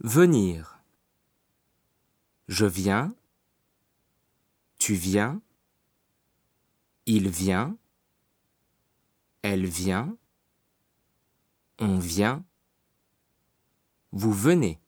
Venir. Je viens. Tu viens. Il vient. Elle vient. On vient. Vous venez.